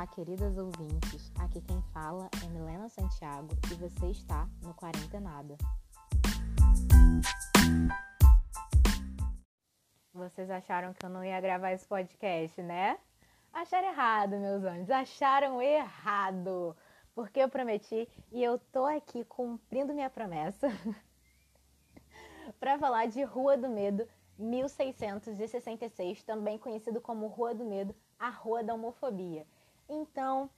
Olá, queridas ouvintes. Aqui quem fala é Milena Santiago e você está no Quarentenada. Vocês acharam que eu não ia gravar esse podcast, né? Acharam errado, meus anjos. Acharam errado. Porque eu prometi e eu tô aqui cumprindo minha promessa para falar de Rua do Medo 1666, também conhecido como Rua do Medo, a Rua da Homofobia. Então,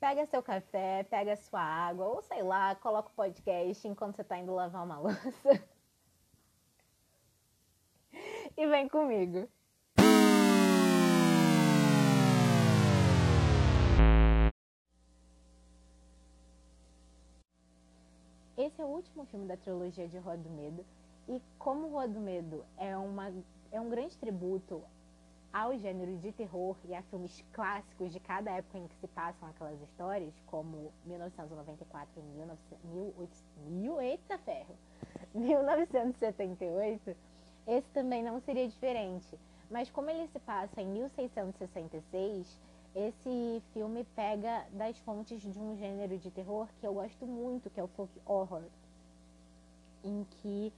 pega seu café, pega sua água, ou sei lá, coloca o podcast enquanto você está indo lavar uma louça. e vem comigo. Esse é o último filme da trilogia de Rua do Medo. E como Rua do Medo é, uma, é um grande tributo ao gênero de terror e a filmes clássicos de cada época em que se passam aquelas histórias, como 1994 e 1800, ferro, 1978, esse também não seria diferente. Mas como ele se passa em 1666, esse filme pega das fontes de um gênero de terror que eu gosto muito, que é o folk horror, em que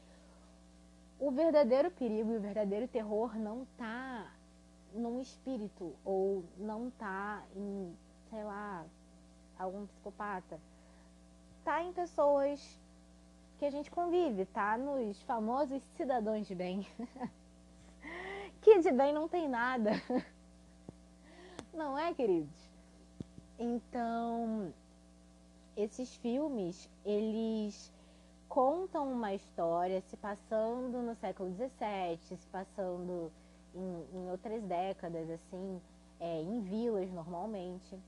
o verdadeiro perigo e o verdadeiro terror não está num espírito ou não tá em, sei lá, algum psicopata. Tá em pessoas que a gente convive, tá nos famosos cidadãos de bem. que de bem não tem nada. Não é, queridos? Então, esses filmes, eles contam uma história se passando no século XVII, se passando em, em outras décadas, assim, é, em vilas normalmente.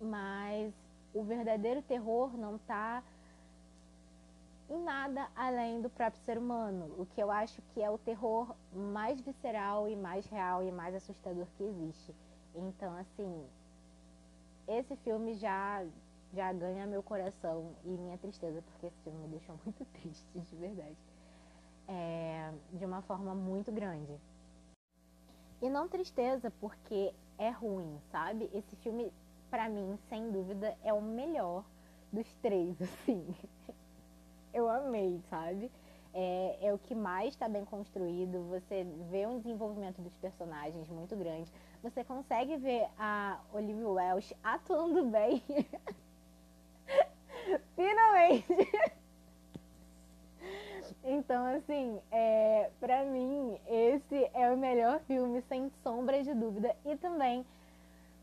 Mas o verdadeiro terror não está em nada além do próprio ser humano, o que eu acho que é o terror mais visceral e mais real e mais assustador que existe. Então, assim, esse filme já já ganha meu coração e minha tristeza, porque esse filme me deixou muito triste, de verdade. É, de uma forma muito grande. E não tristeza porque é ruim, sabe? Esse filme, para mim, sem dúvida, é o melhor dos três, assim. Eu amei, sabe? É, é o que mais está bem construído. Você vê um desenvolvimento dos personagens muito grande. Você consegue ver a Olivia Welsh atuando bem. Finalmente! Então, assim, é, para mim, esse é o melhor filme, sem sombra de dúvida. E também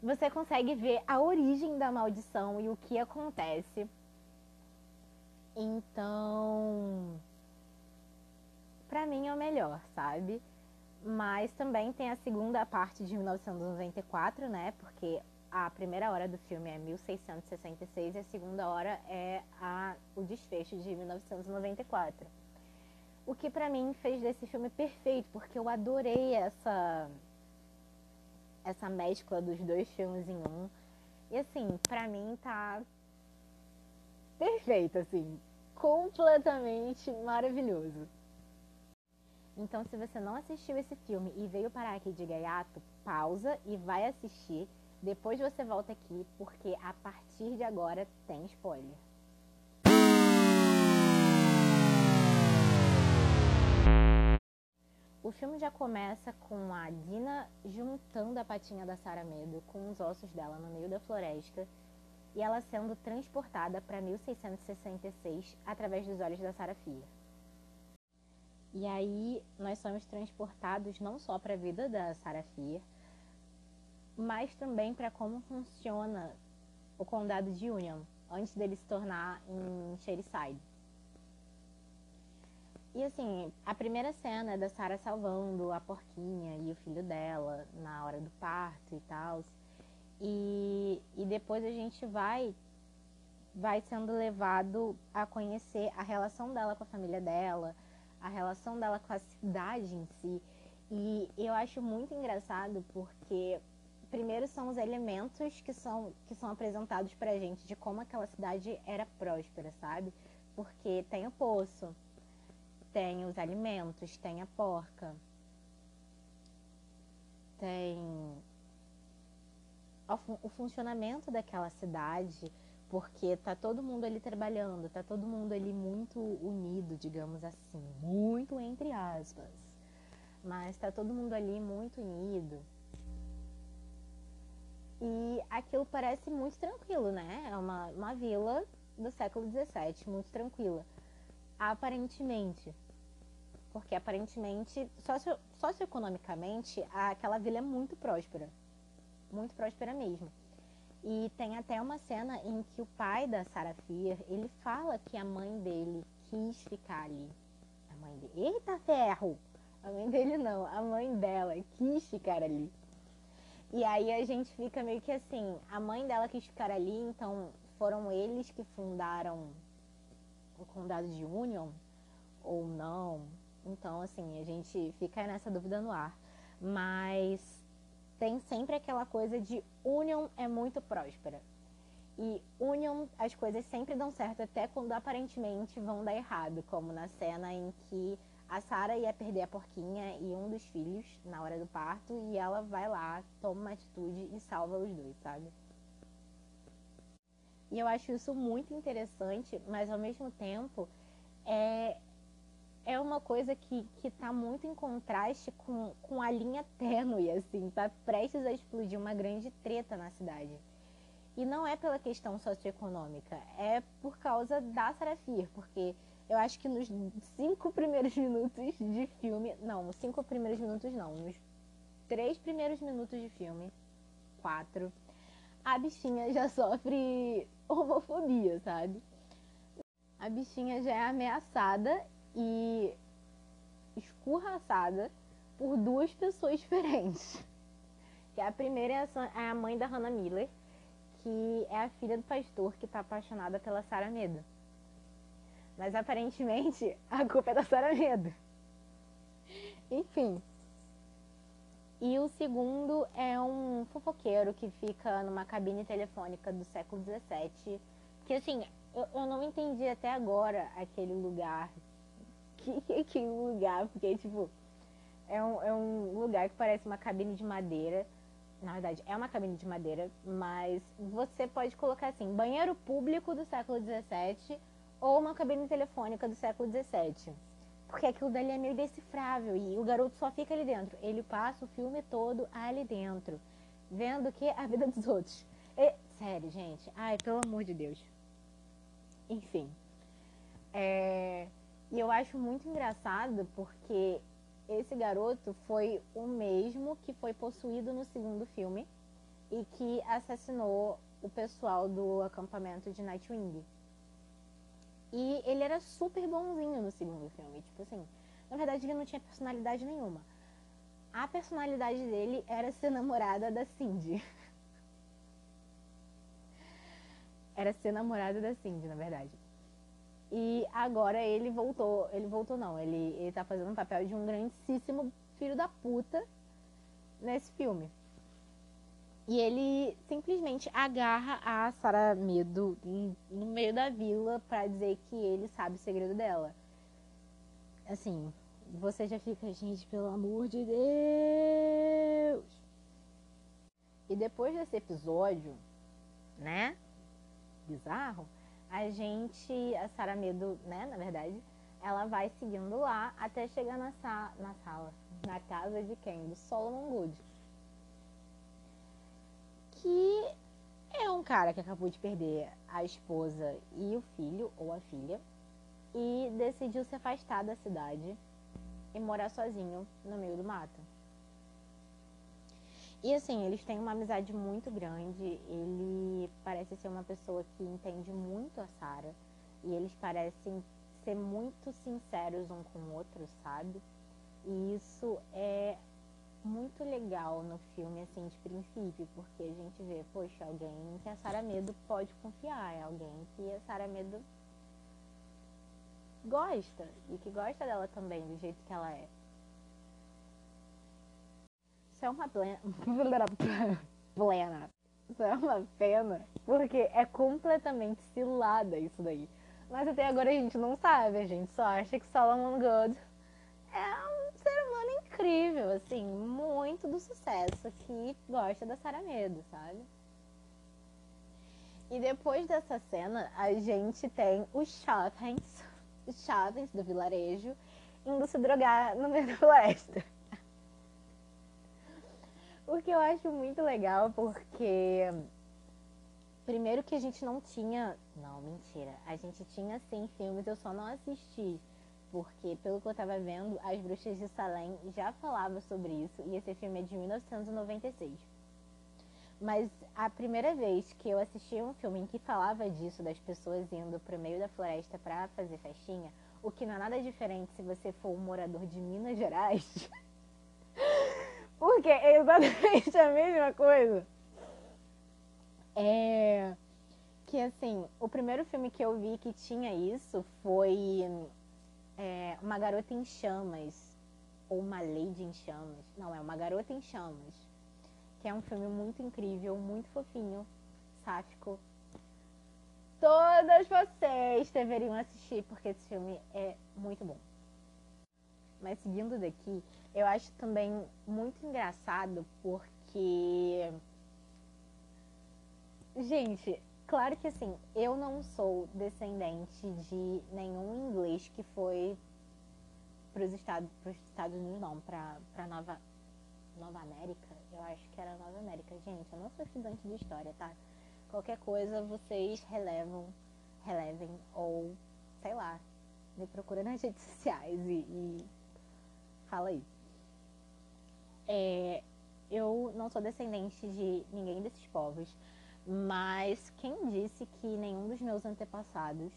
você consegue ver a origem da maldição e o que acontece. Então, para mim é o melhor, sabe? Mas também tem a segunda parte de 1994, né? Porque a primeira hora do filme é 1666 e a segunda hora é a, o desfecho de 1994. O que para mim fez desse filme perfeito, porque eu adorei essa essa mescla dos dois filmes em um. E assim, para mim tá perfeito assim, completamente maravilhoso. Então, se você não assistiu esse filme e veio parar aqui de gaiato, pausa e vai assistir. Depois você volta aqui, porque a partir de agora tem spoiler. O filme já começa com a Dina juntando a patinha da Sara Medo com os ossos dela no meio da floresta e ela sendo transportada para 1666 através dos olhos da Sara Fia. E aí nós somos transportados não só para a vida da Sara Fia, mas também para como funciona o condado de Union antes dele se tornar em Shadyside. E assim, a primeira cena é da Sarah salvando a porquinha e o filho dela na hora do parto e tal. E, e depois a gente vai vai sendo levado a conhecer a relação dela com a família dela, a relação dela com a cidade em si. E eu acho muito engraçado porque primeiro são os elementos que são que são apresentados pra gente de como aquela cidade era próspera, sabe? Porque tem o poço, tem os alimentos, tem a porca, tem o funcionamento daquela cidade, porque tá todo mundo ali trabalhando, tá todo mundo ali muito unido, digamos assim, muito entre aspas. Mas tá todo mundo ali muito unido. E aquilo parece muito tranquilo, né? É uma, uma vila do século XVII, muito tranquila. Aparentemente. Porque aparentemente, socio, socioeconomicamente, aquela vila é muito próspera. Muito próspera mesmo. E tem até uma cena em que o pai da Sarah Fier, ele fala que a mãe dele quis ficar ali. A mãe dele, eita ferro! A mãe dele não, a mãe dela quis ficar ali. E aí a gente fica meio que assim, a mãe dela quis ficar ali, então foram eles que fundaram o condado de Union ou não. Então, assim, a gente fica nessa dúvida no ar. Mas tem sempre aquela coisa de Union é muito próspera. E Union, as coisas sempre dão certo, até quando aparentemente vão dar errado, como na cena em que a Sara ia perder a porquinha e um dos filhos na hora do parto, e ela vai lá, toma uma atitude e salva os dois, sabe? E eu acho isso muito interessante, mas ao mesmo tempo é, é uma coisa que, que tá muito em contraste com, com a linha tênue, assim, tá prestes a explodir uma grande treta na cidade. E não é pela questão socioeconômica, é por causa da Sarafir, porque eu acho que nos cinco primeiros minutos de filme. Não, os cinco primeiros minutos não. Nos três primeiros minutos de filme, quatro, a bichinha já sofre homofobia, sabe? A bichinha já é ameaçada e escorraçada por duas pessoas diferentes. Que a primeira é a mãe da Hannah Miller, que é a filha do pastor que está apaixonada pela Sarah Medo. Mas aparentemente a culpa é da Sarah Medo. Enfim. E o segundo é um fofoqueiro que fica numa cabine telefônica do século XVII. Que assim, eu, eu não entendi até agora aquele lugar que é aquele lugar, porque, tipo, é um, é um lugar que parece uma cabine de madeira. Na verdade, é uma cabine de madeira, mas você pode colocar assim, banheiro público do século XVII ou uma cabine telefônica do século XVII. Porque aquilo dali é meio decifrável e o garoto só fica ali dentro. Ele passa o filme todo ali dentro, vendo que a vida dos outros. E, sério, gente. Ai, pelo amor de Deus. Enfim. É... E eu acho muito engraçado porque esse garoto foi o mesmo que foi possuído no segundo filme e que assassinou o pessoal do acampamento de Nightwing. E ele era super bonzinho no segundo filme, tipo assim, na verdade ele não tinha personalidade nenhuma. A personalidade dele era ser namorada da Cindy. era ser namorada da Cindy, na verdade. E agora ele voltou, ele voltou não, ele, ele tá fazendo um papel de um grandíssimo filho da puta nesse filme. E ele simplesmente agarra a Sarah Medo no meio da vila para dizer que ele sabe o segredo dela. Assim, você já fica, gente, pelo amor de Deus. E depois desse episódio, né? Bizarro, a gente, a Sara Medo, né, na verdade, ela vai seguindo lá até chegar na, sa na sala, na casa de quem? Do Solomon Good. Que é um cara que acabou de perder a esposa e o filho, ou a filha, e decidiu se afastar da cidade e morar sozinho no meio do mato. E assim, eles têm uma amizade muito grande. Ele parece ser uma pessoa que entende muito a Sarah. E eles parecem ser muito sinceros um com o outro, sabe? E isso é muito legal no filme, assim, de princípio, porque a gente vê, poxa, alguém que a Sarah Medo pode confiar, é alguém que a Sarah Medo gosta, e que gosta dela também, do jeito que ela é. É uma plena. plena. Isso é uma pena, porque é completamente cilada isso daí. Mas até agora a gente não sabe, a gente só acha que Solomon Good é um ser humano incrível, assim, muito do sucesso, que gosta da Sarah Medo, sabe? E depois dessa cena, a gente tem os jovens, os jovens do vilarejo, indo se drogar no meio da floresta. O que eu acho muito legal, porque primeiro que a gente não tinha. Não, mentira. A gente tinha sim filmes, eu só não assisti. Porque, pelo que eu tava vendo, As Bruxas de Salem já falava sobre isso. E esse filme é de 1996. Mas a primeira vez que eu assisti um filme em que falava disso, das pessoas indo pro meio da floresta para fazer festinha, o que não é nada diferente se você for um morador de Minas Gerais. porque é exatamente a mesma coisa. É. Que assim, o primeiro filme que eu vi que tinha isso foi é, Uma Garota em Chamas. Ou Uma Lady em Chamas. Não, é Uma Garota em Chamas que é um filme muito incrível, muito fofinho, sáfico. Todas vocês deveriam assistir, porque esse filme é muito bom. Mas seguindo daqui, eu acho também muito engraçado porque. Gente, claro que assim, eu não sou descendente de nenhum inglês que foi para os Estados, Estados Unidos, não, para Nova, Nova América eu acho que era Nova América. Gente, eu não sou estudante de história, tá? Qualquer coisa vocês relevam, relevem ou, sei lá, me procura nas redes sociais e, e fala aí. É, eu não sou descendente de ninguém desses povos, mas quem disse que nenhum dos meus antepassados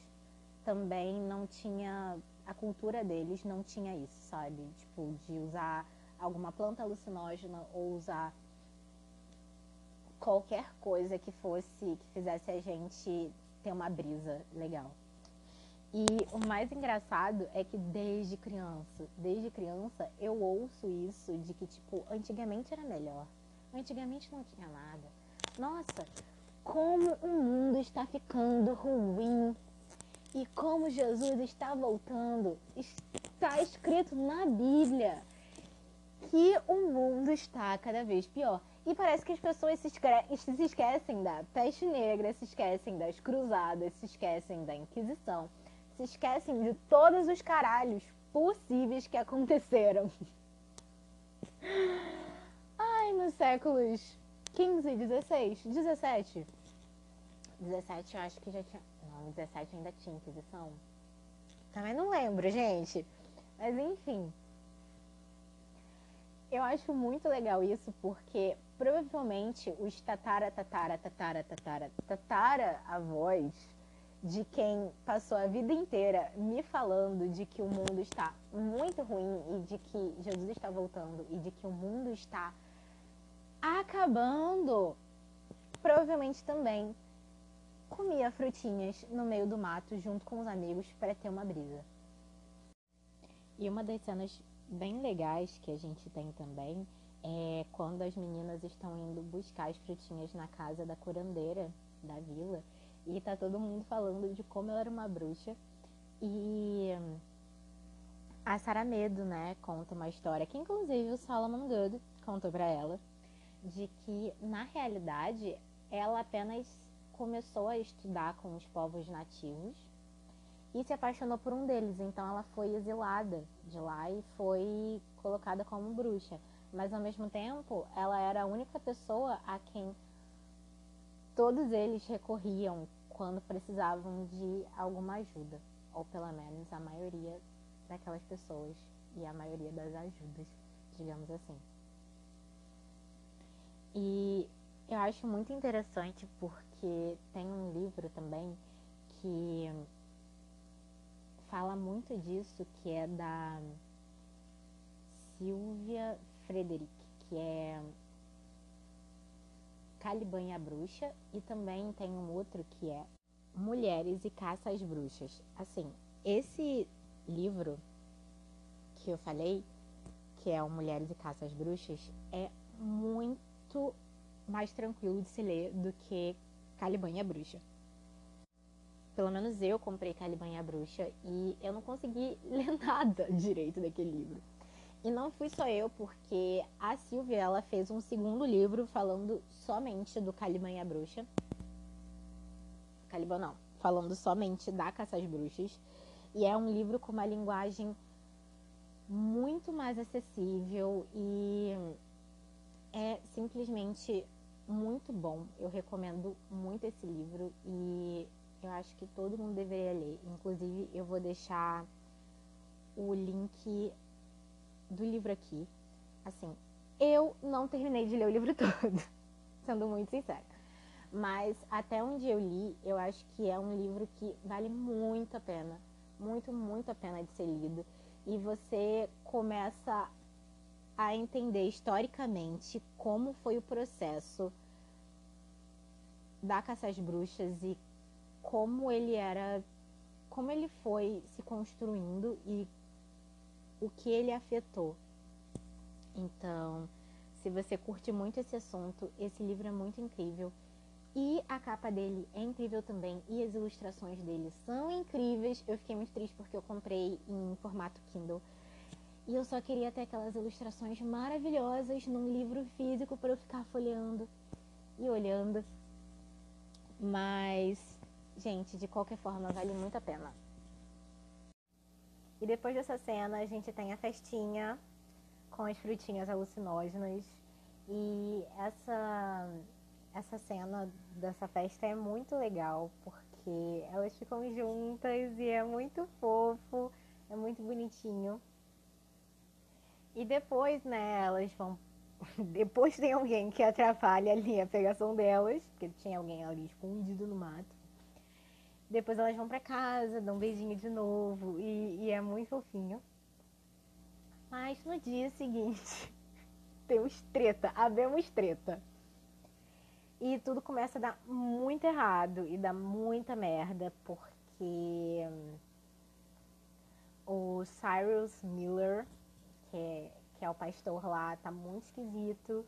também não tinha a cultura deles não tinha isso, sabe? Tipo, de usar alguma planta alucinógena ou usar qualquer coisa que fosse, que fizesse a gente ter uma brisa legal. E o mais engraçado é que desde criança, desde criança, eu ouço isso de que, tipo, antigamente era melhor. Antigamente não tinha nada. Nossa, como o mundo está ficando ruim. E como Jesus está voltando. Está escrito na Bíblia que o mundo está cada vez pior. E parece que as pessoas se, se esquecem da peste negra, se esquecem das cruzadas, se esquecem da Inquisição, se esquecem de todos os caralhos possíveis que aconteceram. Ai, nos séculos 15, 16, 17. 17 eu acho que já tinha. Não, 17 ainda tinha Inquisição. Também não lembro, gente. Mas enfim. Eu acho muito legal isso porque provavelmente os tatara, tatara, tatara, tatara, tatara avós de quem passou a vida inteira me falando de que o mundo está muito ruim e de que Jesus está voltando e de que o mundo está acabando, provavelmente também comia frutinhas no meio do mato junto com os amigos para ter uma brisa. E uma das cenas bem legais que a gente tem também é quando as meninas estão indo buscar as frutinhas na casa da curandeira da vila e tá todo mundo falando de como ela era uma bruxa e a Sara Medo, né, conta uma história que inclusive o Solomon Good contou para ela de que na realidade ela apenas começou a estudar com os povos nativos e se apaixonou por um deles. Então ela foi exilada de lá e foi colocada como bruxa. Mas ao mesmo tempo, ela era a única pessoa a quem todos eles recorriam quando precisavam de alguma ajuda, ou pelo menos a maioria daquelas pessoas e a maioria das ajudas, digamos assim. E eu acho muito interessante porque tem um livro também que fala muito disso, que é da Silvia Frederick, que é Caliban e a Bruxa, e também tem um outro que é Mulheres e Caça às Bruxas. Assim, esse livro que eu falei, que é o Mulheres e Caça às Bruxas, é muito mais tranquilo de se ler do que Caliban e a Bruxa. Pelo menos eu comprei Caliban e a Bruxa e eu não consegui ler nada direito daquele livro. E não fui só eu, porque a Silvia ela fez um segundo livro falando somente do Caliban e a Bruxa. Caliban não, falando somente da Caça às Bruxas. E é um livro com uma linguagem muito mais acessível e é simplesmente muito bom. Eu recomendo muito esse livro e eu acho que todo mundo deveria ler. Inclusive, eu vou deixar o link do livro aqui. Assim, eu não terminei de ler o livro todo, sendo muito sincera. Mas até onde eu li, eu acho que é um livro que vale muito a pena. Muito, muito a pena de ser lido. E você começa a entender historicamente como foi o processo da caça às bruxas e como ele era, como ele foi se construindo e o que ele afetou. Então, se você curte muito esse assunto, esse livro é muito incrível. E a capa dele é incrível também. E as ilustrações dele são incríveis. Eu fiquei muito triste porque eu comprei em formato Kindle. E eu só queria ter aquelas ilustrações maravilhosas num livro físico para eu ficar folheando e olhando. Mas, gente, de qualquer forma, vale muito a pena. E depois dessa cena, a gente tem a festinha com as frutinhas alucinógenas. E essa, essa cena dessa festa é muito legal, porque elas ficam juntas e é muito fofo, é muito bonitinho. E depois, né, elas vão depois tem alguém que atrapalha ali a pegação delas, porque tinha alguém ali escondido no mato. Depois elas vão para casa, dão um beijinho de novo e, e é muito fofinho. Mas no dia seguinte temos treta, abemos treta. E tudo começa a dar muito errado e dá muita merda, porque o Cyrus Miller, que é que é o pastor lá, tá muito esquisito.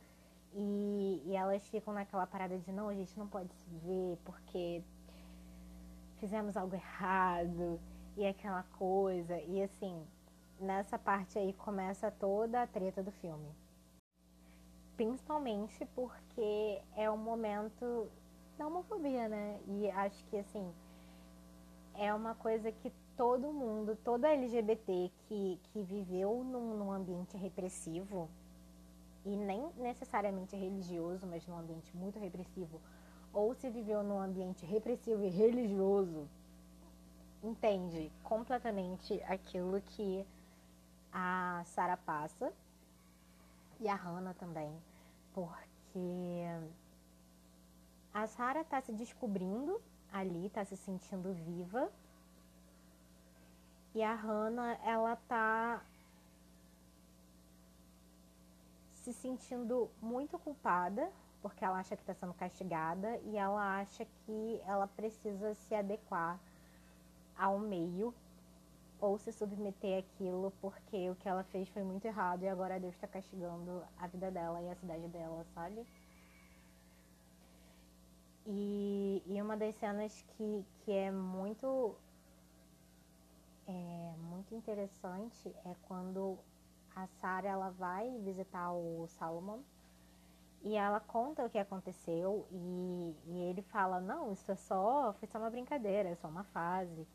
E, e elas ficam naquela parada de não, a gente não pode se ver porque fizemos algo errado e aquela coisa. E assim, nessa parte aí começa toda a treta do filme. Principalmente porque é um momento da homofobia, né? E acho que assim, é uma coisa que todo mundo, toda LGBT que, que viveu num, num ambiente repressivo, e nem necessariamente religioso, mas num ambiente muito repressivo, ou se viveu num ambiente repressivo e religioso, entende completamente aquilo que a Sara passa e a Hannah também, porque a Sara está se descobrindo ali, está se sentindo viva e a Hannah, ela tá se sentindo muito culpada, porque ela acha que está sendo castigada e ela acha que ela precisa se adequar ao meio ou se submeter àquilo porque o que ela fez foi muito errado e agora Deus está castigando a vida dela e a cidade dela, sabe? E, e uma das cenas que, que é muito é muito interessante é quando a Sarah ela vai visitar o Salomon e ela conta o que aconteceu e, e, ele fala não isso é só foi só uma brincadeira é só uma fase.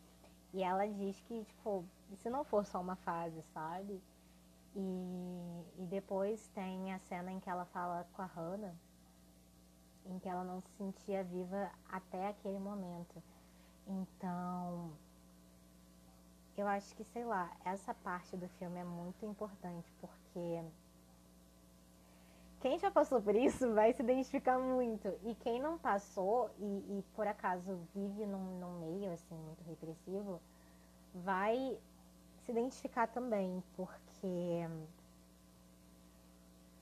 E ela diz que tipo se não for só uma fase sabe? E, e depois tem a cena em que ela fala com a Hannah em que ela não se sentia viva até aquele momento. Então eu acho que, sei lá, essa parte do filme é muito importante, porque quem já passou por isso vai se identificar muito. E quem não passou e, e por acaso vive num, num, meio assim muito repressivo, vai se identificar também, porque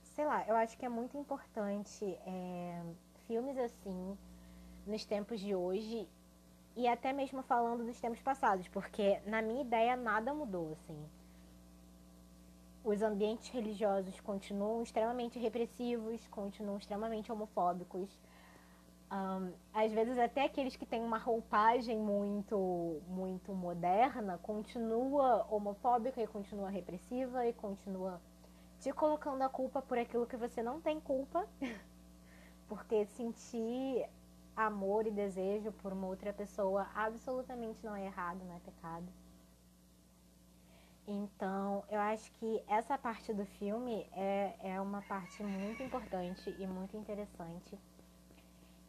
sei lá, eu acho que é muito importante é, filmes assim nos tempos de hoje e até mesmo falando dos tempos passados, porque na minha ideia nada mudou, assim. Os ambientes religiosos continuam extremamente repressivos, continuam extremamente homofóbicos. Um, às vezes até aqueles que têm uma roupagem muito muito moderna continua homofóbica e continua repressiva e continua te colocando a culpa por aquilo que você não tem culpa porque sentir amor e desejo por uma outra pessoa absolutamente não é errado, não é pecado. Então, eu acho que essa parte do filme é, é uma parte muito importante e muito interessante.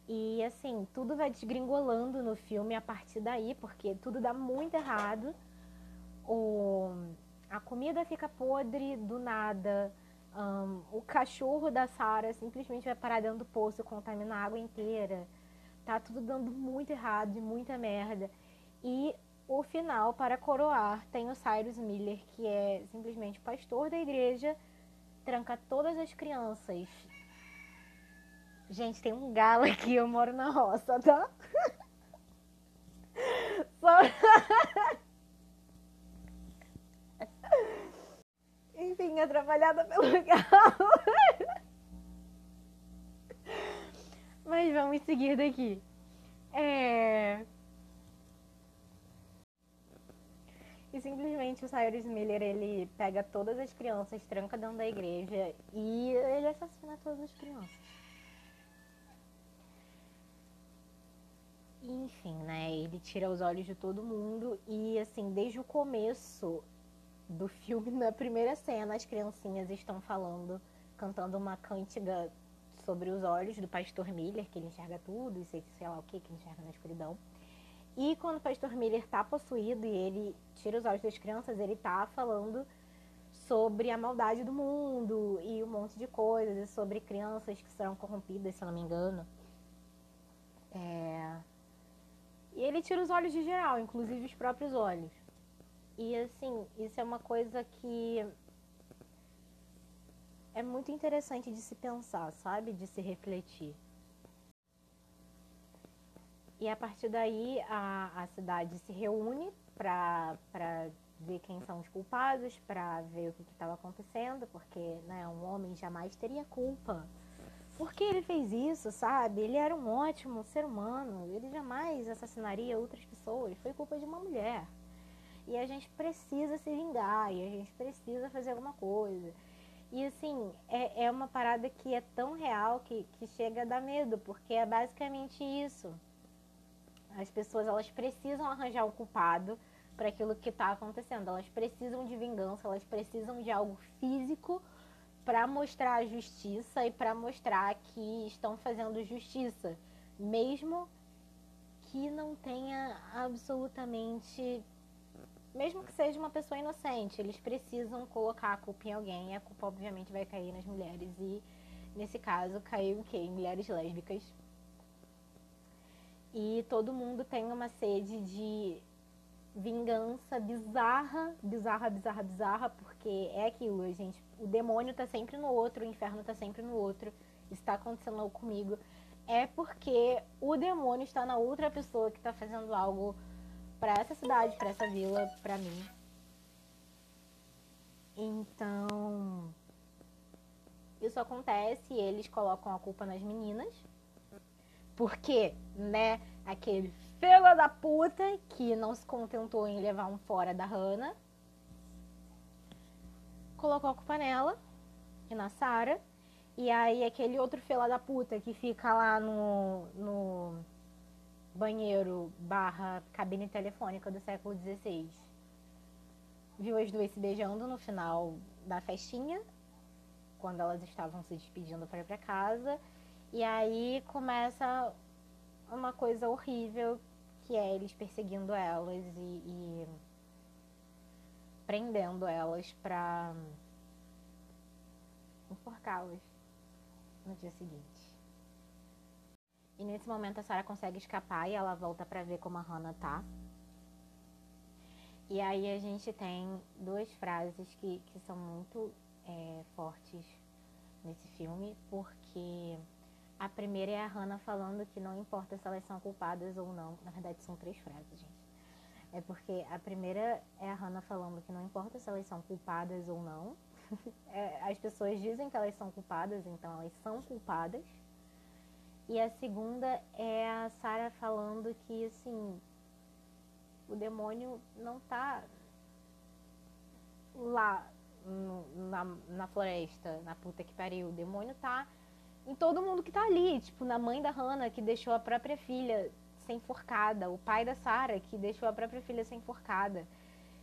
E assim, tudo vai desgringolando no filme a partir daí, porque tudo dá muito errado. O, a comida fica podre do nada. Um, o cachorro da Sarah simplesmente vai parar dentro do poço, contamina a água inteira. Tá tudo dando muito errado e muita merda. E o final, para coroar, tem o Cyrus Miller, que é simplesmente pastor da igreja, tranca todas as crianças. Gente, tem um galo aqui, eu moro na roça, tá? Só... Enfim, atrapalhada pelo galo. Mas vamos seguir daqui. É... E simplesmente o Cyrus Miller, ele pega todas as crianças, tranca dentro da igreja e ele assassina todas as crianças. Enfim, né? Ele tira os olhos de todo mundo e, assim, desde o começo do filme, na primeira cena, as criancinhas estão falando, cantando uma cântiga sobre os olhos do pastor Miller, que ele enxerga tudo e sei, sei lá o que, que enxerga na escuridão. E quando o pastor Miller tá possuído e ele tira os olhos das crianças, ele tá falando sobre a maldade do mundo e um monte de coisas, sobre crianças que serão corrompidas, se eu não me engano. É... E ele tira os olhos de geral, inclusive os próprios olhos. E assim, isso é uma coisa que é muito interessante de se pensar, sabe? De se refletir. E a partir daí a, a cidade se reúne para ver quem são os culpados, para ver o que estava acontecendo, porque né, um homem jamais teria culpa. Por que ele fez isso, sabe? Ele era um ótimo ser humano, ele jamais assassinaria outras pessoas, foi culpa de uma mulher. E a gente precisa se vingar, e a gente precisa fazer alguma coisa. E assim, é, é uma parada que é tão real que, que chega a dar medo, porque é basicamente isso. As pessoas elas precisam arranjar um culpado para aquilo que está acontecendo. Elas precisam de vingança, elas precisam de algo físico para mostrar a justiça e para mostrar que estão fazendo justiça, mesmo que não tenha absolutamente mesmo que seja uma pessoa inocente, eles precisam colocar a culpa em alguém e a culpa obviamente vai cair nas mulheres e nesse caso caiu em quê? Em mulheres lésbicas e todo mundo tem uma sede de vingança bizarra, bizarra, bizarra, bizarra, porque é aquilo, gente. O demônio tá sempre no outro, o inferno tá sempre no outro. Isso tá acontecendo comigo. É porque o demônio está na outra pessoa que tá fazendo algo para essa cidade, para essa vila, para mim. Então, isso acontece e eles colocam a culpa nas meninas porque, né, aquele filho da puta que não se contentou em levar um fora da Hannah colocou a culpa nela e na Sarah. E aí aquele outro filho da puta que fica lá no, no banheiro barra cabine telefônica do século XVI viu as duas se beijando no final da festinha, quando elas estavam se despedindo para ir para casa. E aí começa uma coisa horrível, que é eles perseguindo elas e, e prendendo elas pra enforcá-las no dia seguinte. E nesse momento a Sarah consegue escapar e ela volta para ver como a Hannah tá. E aí a gente tem duas frases que, que são muito é, fortes nesse filme, porque a primeira é a Hannah falando que não importa se elas são culpadas ou não. Na verdade, são três frases, gente. É porque a primeira é a Hannah falando que não importa se elas são culpadas ou não. é, as pessoas dizem que elas são culpadas, então elas são culpadas. E a segunda é a Sarah falando que, assim, o demônio não tá lá no, na, na floresta, na puta que pariu. O demônio tá em todo mundo que tá ali, tipo, na mãe da Hannah que deixou a própria filha ser enforcada, o pai da Sarah que deixou a própria filha ser enforcada,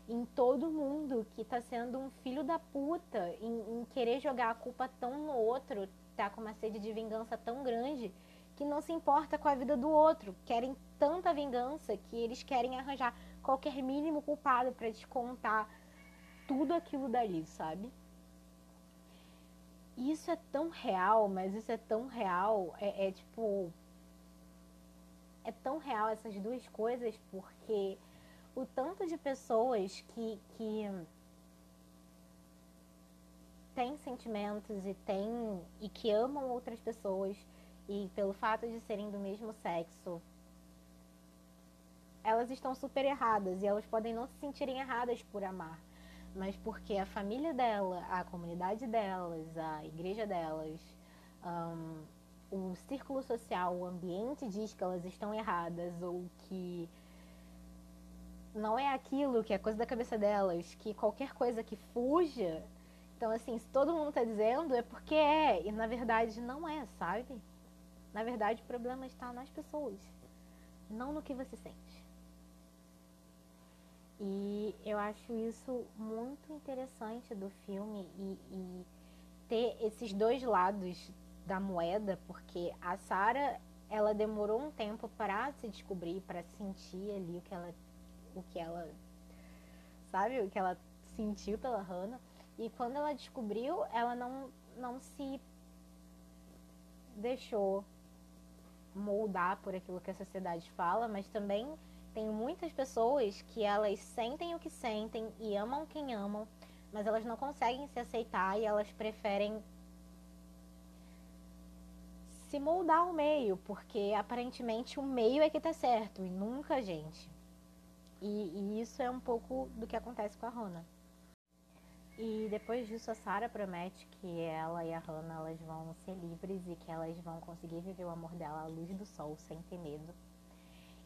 em todo mundo que tá sendo um filho da puta, em, em querer jogar a culpa tão no outro, tá com uma sede de vingança tão grande que não se importa com a vida do outro, querem tanta vingança que eles querem arranjar qualquer mínimo culpado para descontar tudo aquilo dali, sabe? Isso é tão real, mas isso é tão real, é, é tipo. É tão real essas duas coisas porque o tanto de pessoas que, que têm sentimentos e têm e que amam outras pessoas e pelo fato de serem do mesmo sexo elas estão super erradas e elas podem não se sentirem erradas por amar, mas porque a família dela, a comunidade delas, a igreja delas, um, o círculo social, o ambiente diz que elas estão erradas ou que não é aquilo que é coisa da cabeça delas, que qualquer coisa que fuja. Então, assim, se todo mundo está dizendo, é porque é, e na verdade não é, sabe? Na verdade, o problema está nas pessoas, não no que você sente. E eu acho isso muito interessante do filme e, e ter esses dois lados da moeda, porque a Sarah ela demorou um tempo para se descobrir, para sentir ali o que ela o que ela sabe, o que ela sentiu pela Hannah. E quando ela descobriu, ela não não se deixou moldar por aquilo que a sociedade fala, mas também tem muitas pessoas que elas sentem o que sentem e amam quem amam, mas elas não conseguem se aceitar e elas preferem se moldar ao meio, porque aparentemente o meio é que tá certo e nunca a gente. E, e isso é um pouco do que acontece com a Hannah. E depois disso a Sarah promete que ela e a Hannah elas vão ser livres e que elas vão conseguir viver o amor dela à luz do sol sem ter medo.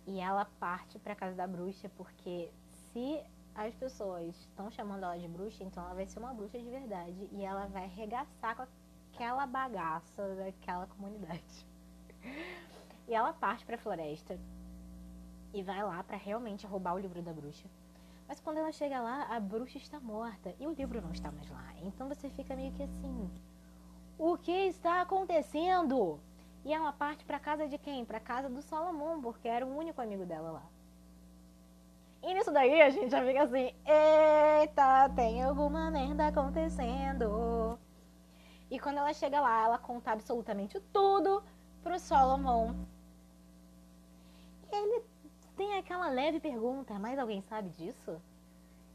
E ela parte para casa da bruxa porque se as pessoas estão chamando ela de bruxa, então ela vai ser uma bruxa de verdade e ela vai arregaçar com aquela bagaça daquela comunidade. E ela parte para a floresta e vai lá para realmente roubar o livro da bruxa. Mas quando ela chega lá, a bruxa está morta e o livro não está mais lá. Então você fica meio que assim: o que está acontecendo? E ela parte para casa de quem? Para casa do Salomão, porque era o único amigo dela lá. E nisso daí a gente já fica assim: eita, tem alguma merda acontecendo. E quando ela chega lá, ela conta absolutamente tudo pro Salomão. E ele tem aquela leve pergunta: mais alguém sabe disso?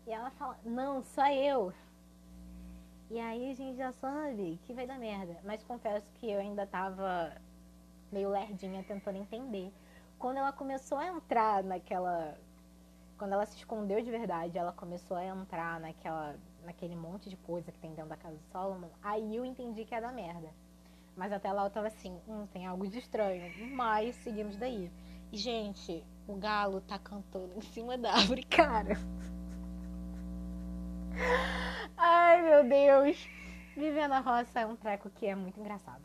E ela fala: não, só eu. E aí a gente já sabe que vai dar merda. Mas confesso que eu ainda tava meio lerdinha tentando entender. Quando ela começou a entrar naquela. Quando ela se escondeu de verdade, ela começou a entrar naquela, naquele monte de coisa que tem dentro da casa do Solomon, aí eu entendi que ia dar merda. Mas até lá eu tava assim, hum, tem algo de estranho. Mas seguimos daí. E, gente, o galo tá cantando em cima da árvore, cara. Ai, meu Deus. Viver na roça é um treco que é muito engraçado.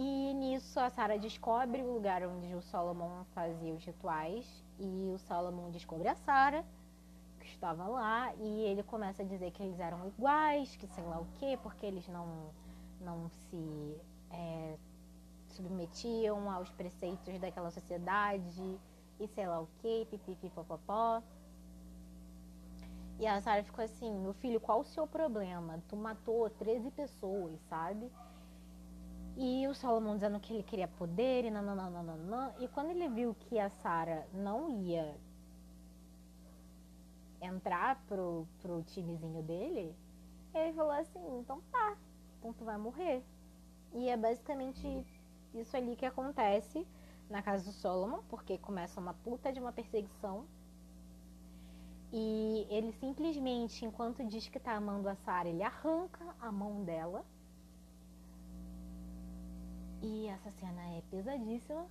E nisso a Sarah descobre o lugar onde o Solomon fazia os rituais. E o Solomon descobre a Sarah, que estava lá. E ele começa a dizer que eles eram iguais, que sei lá o quê, porque eles não, não se é, submetiam aos preceitos daquela sociedade e sei lá o que, pipipi popopó. E a Sarah ficou assim, meu filho, qual o seu problema? Tu matou 13 pessoas, sabe? E o Salomão dizendo que ele queria poder e nananana. E quando ele viu que a Sarah não ia entrar pro, pro timezinho dele, ele falou assim, então tá, então tu vai morrer. E é basicamente isso ali que acontece na casa do Solomon, porque começa uma puta de uma perseguição. E ele simplesmente, enquanto diz que tá amando a Sarah, ele arranca a mão dela. E essa cena é pesadíssima.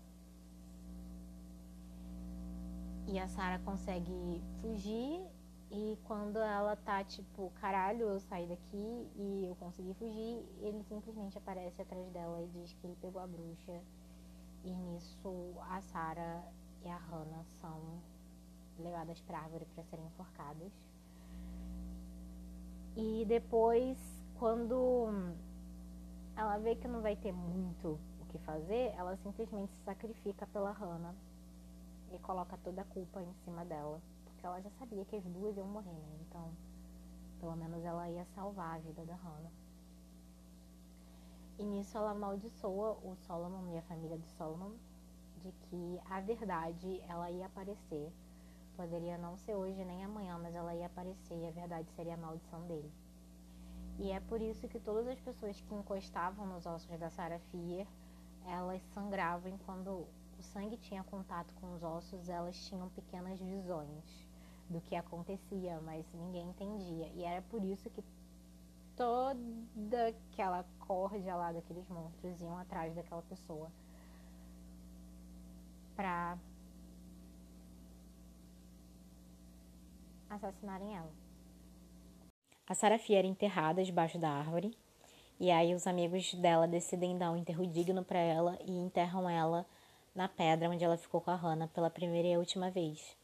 E a Sarah consegue fugir E quando ela tá tipo, caralho, eu saí daqui e eu consegui fugir, ele simplesmente aparece atrás dela e diz que ele pegou a bruxa. E nisso a Sarah e a Hannah são levadas pra árvore para serem enforcadas. E depois, quando ela vê que não vai ter muito o que fazer, ela simplesmente se sacrifica pela Hannah e coloca toda a culpa em cima dela porque ela já sabia que as duas iam morrer, né? Então, pelo menos ela ia salvar a vida da Hannah. E nisso ela amaldiçoa o Solomon e a família do Solomon de que a verdade ela ia aparecer. Poderia não ser hoje nem amanhã, mas ela ia aparecer e a verdade seria a maldição dele. E é por isso que todas as pessoas que encostavam nos ossos da Sarah Fier, elas sangravam e quando o sangue tinha contato com os ossos, elas tinham pequenas visões do que acontecia, mas ninguém entendia. E era por isso que toda aquela corja lá daqueles monstros iam atrás daquela pessoa pra assassinarem ela. A Sarafia era enterrada debaixo da árvore, e aí os amigos dela decidem dar um enterro digno para ela e enterram ela na pedra onde ela ficou com a Hannah pela primeira e última vez.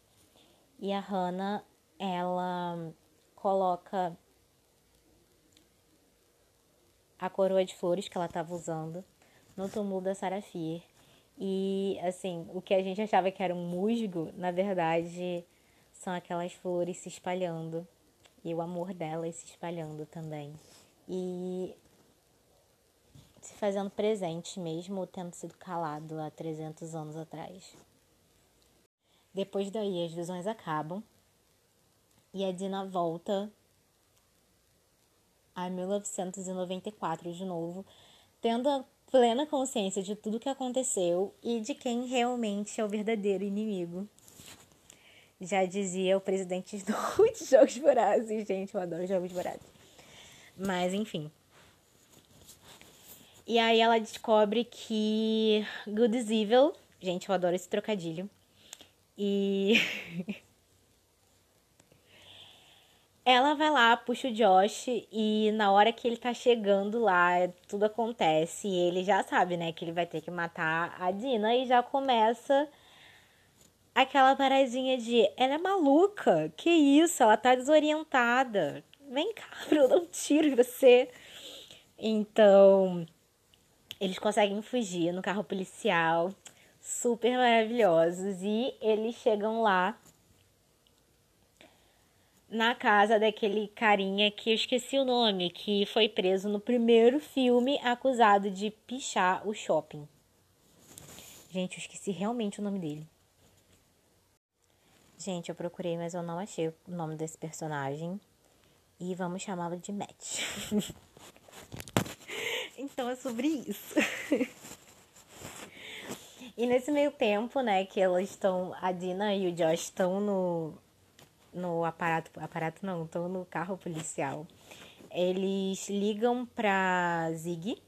E a Hannah, ela coloca a coroa de flores que ela estava usando no túmulo da Sarafir. E, assim, o que a gente achava que era um musgo, na verdade, são aquelas flores se espalhando. E o amor delas se espalhando também. E se fazendo presente mesmo, tendo sido calado há 300 anos atrás. Depois daí, as visões acabam e a Dina volta a 1994 de novo, tendo a plena consciência de tudo que aconteceu e de quem realmente é o verdadeiro inimigo. Já dizia o presidente do Jogos Vorazes, gente, eu adoro Jogos Vorazes. Mas, enfim. E aí ela descobre que Good is Evil, gente, eu adoro esse trocadilho, e ela vai lá, puxa o Josh e na hora que ele tá chegando lá, tudo acontece e ele já sabe, né, que ele vai ter que matar a Dina e já começa aquela paradinha de ela é maluca, que isso, ela tá desorientada. Vem cá, eu um tiro em você. Então, eles conseguem fugir no carro policial super maravilhosos e eles chegam lá na casa daquele carinha que eu esqueci o nome, que foi preso no primeiro filme acusado de pichar o shopping. Gente, eu esqueci realmente o nome dele. Gente, eu procurei, mas eu não achei o nome desse personagem. E vamos chamá-lo de Matt. então é sobre isso. E nesse meio tempo, né, que elas estão, a Dina e o Josh estão no, no aparato, aparato não, estão no carro policial. Eles ligam pra Zig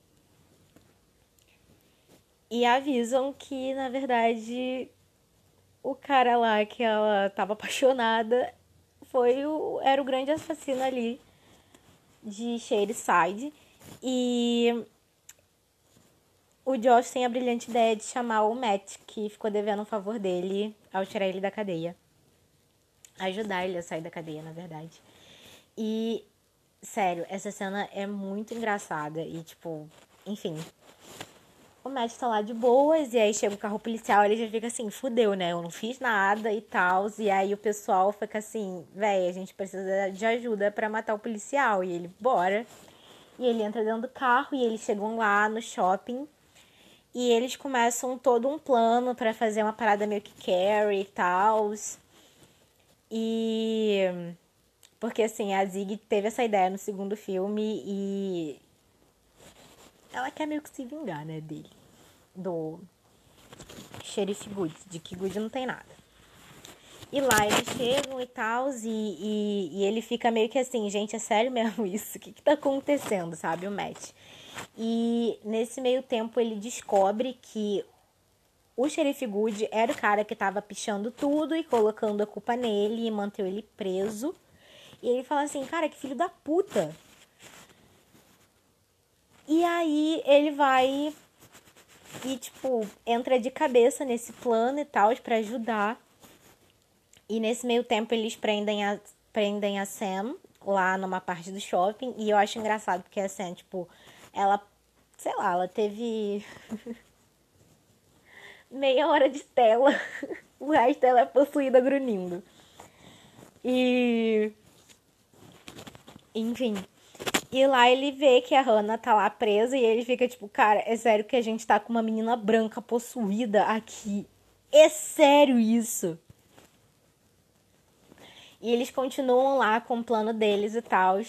e avisam que, na verdade, o cara lá que ela tava apaixonada foi o, era o grande assassino ali de Shadeside. E o Josh tem a brilhante ideia de chamar o Matt, que ficou devendo um favor dele ao tirar ele da cadeia. Ajudar ele a sair da cadeia, na verdade. E, sério, essa cena é muito engraçada. E, tipo, enfim. O Matt tá lá de boas, e aí chega o carro policial, ele já fica assim, fudeu, né? Eu não fiz nada e tal. E aí o pessoal fica assim, véi, a gente precisa de ajuda para matar o policial. E ele, bora. E ele entra dentro do carro e eles chegam lá no shopping e eles começam todo um plano para fazer uma parada meio que carry e tal. E. Porque assim, a Zig teve essa ideia no segundo filme e. Ela quer meio que se vingar, né, dele. Do Sheriff Good, de que Good não tem nada. E lá eles chegam e tal, e, e, e, ele fica meio que assim, gente, é sério mesmo isso? O que, que tá acontecendo, sabe? O Matt. E nesse meio tempo ele descobre que o xerife Good era o cara que estava pichando tudo e colocando a culpa nele e manteve ele preso E ele fala assim, cara, que filho da puta. E aí ele vai e, tipo, entra de cabeça nesse plano e tal, para ajudar. E nesse meio tempo eles prendem a, prendem a Sam lá numa parte do shopping. E eu acho engraçado porque a Sam, tipo, ela, sei lá, ela teve meia hora de tela. o resto dela é possuída grunindo. E. Enfim. E lá ele vê que a Hannah tá lá presa e ele fica tipo, cara, é sério que a gente tá com uma menina branca possuída aqui. É sério isso. E eles continuam lá com o plano deles e tal.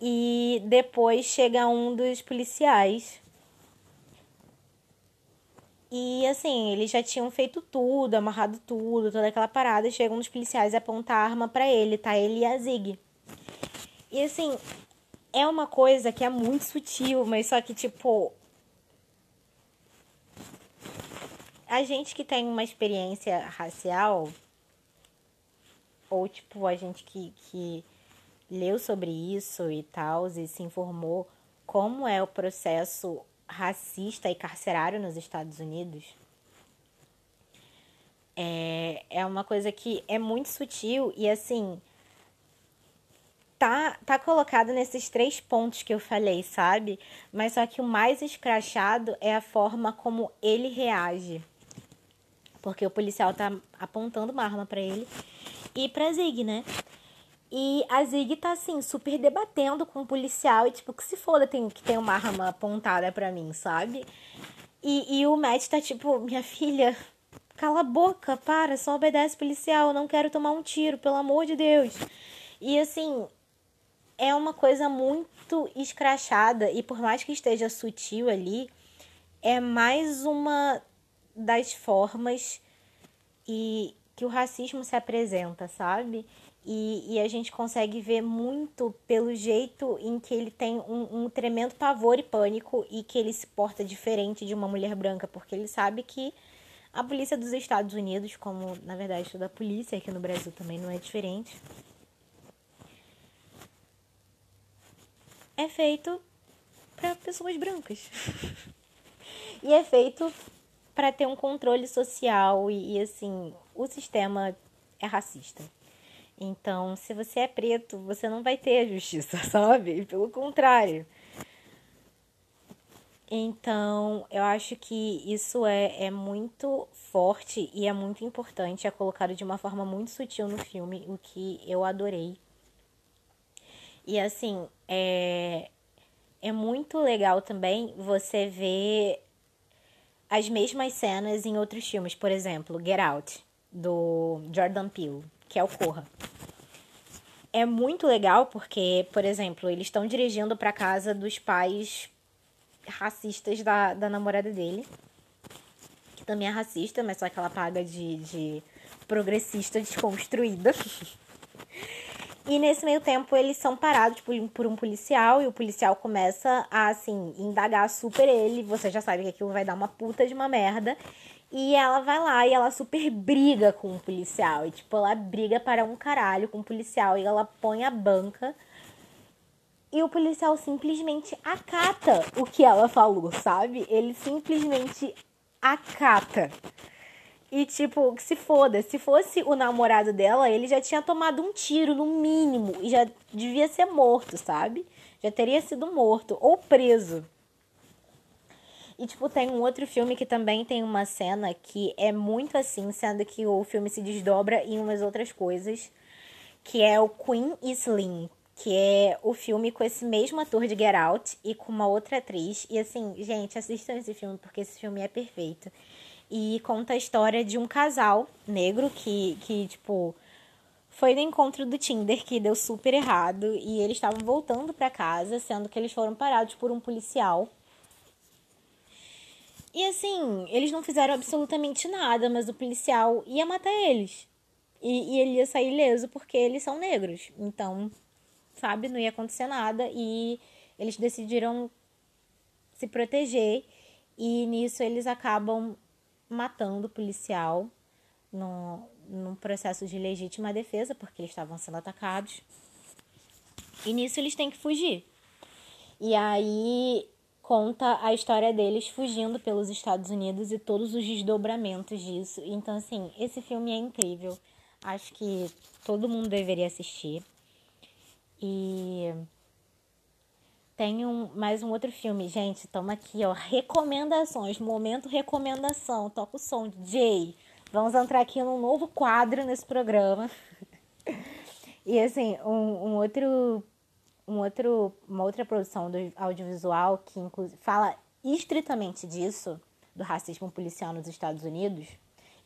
E depois chega um dos policiais. E assim, eles já tinham feito tudo, amarrado tudo, toda aquela parada. Chegam um dos policiais e aponta a arma para ele, tá? Ele e a Zig. E assim, é uma coisa que é muito sutil, mas só que, tipo. A gente que tem uma experiência racial ou tipo a gente que, que leu sobre isso e tal, e se informou como é o processo racista e carcerário nos Estados Unidos, é, é uma coisa que é muito sutil e assim tá, tá colocado nesses três pontos que eu falei, sabe? Mas só que o mais escrachado é a forma como ele reage. Porque o policial tá apontando uma arma para ele e pra Zig, né? E a Zig tá assim, super debatendo com o policial e tipo, que se foda tem, que tem uma arma apontada pra mim, sabe? E, e o Matt tá tipo, minha filha, cala a boca, para, só obedece policial, eu não quero tomar um tiro, pelo amor de Deus. E assim, é uma coisa muito escrachada e por mais que esteja sutil ali, é mais uma das formas e que o racismo se apresenta, sabe? E, e, a gente consegue ver muito pelo jeito em que ele tem um, um, tremendo pavor e pânico e que ele se porta diferente de uma mulher branca, porque ele sabe que a polícia dos Estados Unidos, como na verdade toda a polícia aqui no Brasil também não é diferente, é feito para pessoas brancas. e é feito para ter um controle social e, e assim, o sistema é racista. Então, se você é preto, você não vai ter justiça, sabe? Pelo contrário. Então, eu acho que isso é, é muito forte e é muito importante. É colocado de uma forma muito sutil no filme, o que eu adorei. E assim, é, é muito legal também você ver as mesmas cenas em outros filmes. Por exemplo, Get Out, do Jordan Peele, que é o Corra. É muito legal porque, por exemplo, eles estão dirigindo para casa dos pais racistas da, da namorada dele, que também é racista, mas só que ela paga de, de progressista desconstruída. E nesse meio tempo eles são parados por, um policial e o policial começa a, assim, indagar super ele. Você já sabe que aquilo vai dar uma puta de uma merda. E ela vai lá e ela super briga com o policial. E, tipo, ela briga para um caralho com o policial. E ela põe a banca. E o policial simplesmente acata o que ela falou, sabe? Ele simplesmente acata. E, tipo, que se foda. Se fosse o namorado dela, ele já tinha tomado um tiro, no mínimo. E já devia ser morto, sabe? Já teria sido morto. Ou preso. E, tipo, tem um outro filme que também tem uma cena que é muito assim, sendo que o filme se desdobra em umas outras coisas. Que é o Queen Slim. Que é o filme com esse mesmo ator de Get Out e com uma outra atriz. E, assim, gente, assistam esse filme porque esse filme é perfeito e conta a história de um casal negro que, que tipo, foi no encontro do Tinder que deu super errado e eles estavam voltando para casa, sendo que eles foram parados por um policial. E assim, eles não fizeram absolutamente nada, mas o policial ia matar eles. E, e ele ia sair ileso porque eles são negros. Então, sabe, não ia acontecer nada e eles decidiram se proteger e nisso eles acabam matando o policial no, num processo de legítima defesa, porque eles estavam sendo atacados. E nisso eles têm que fugir. E aí conta a história deles fugindo pelos Estados Unidos e todos os desdobramentos disso. Então, assim, esse filme é incrível. Acho que todo mundo deveria assistir. E tem um, mais um outro filme. Gente, toma aqui, ó. Recomendações. Momento recomendação. Toca o som. Jay. Vamos entrar aqui num novo quadro nesse programa. e assim, um, um outro um outro, uma outra produção do audiovisual que inclusive fala estritamente disso, do racismo policial nos Estados Unidos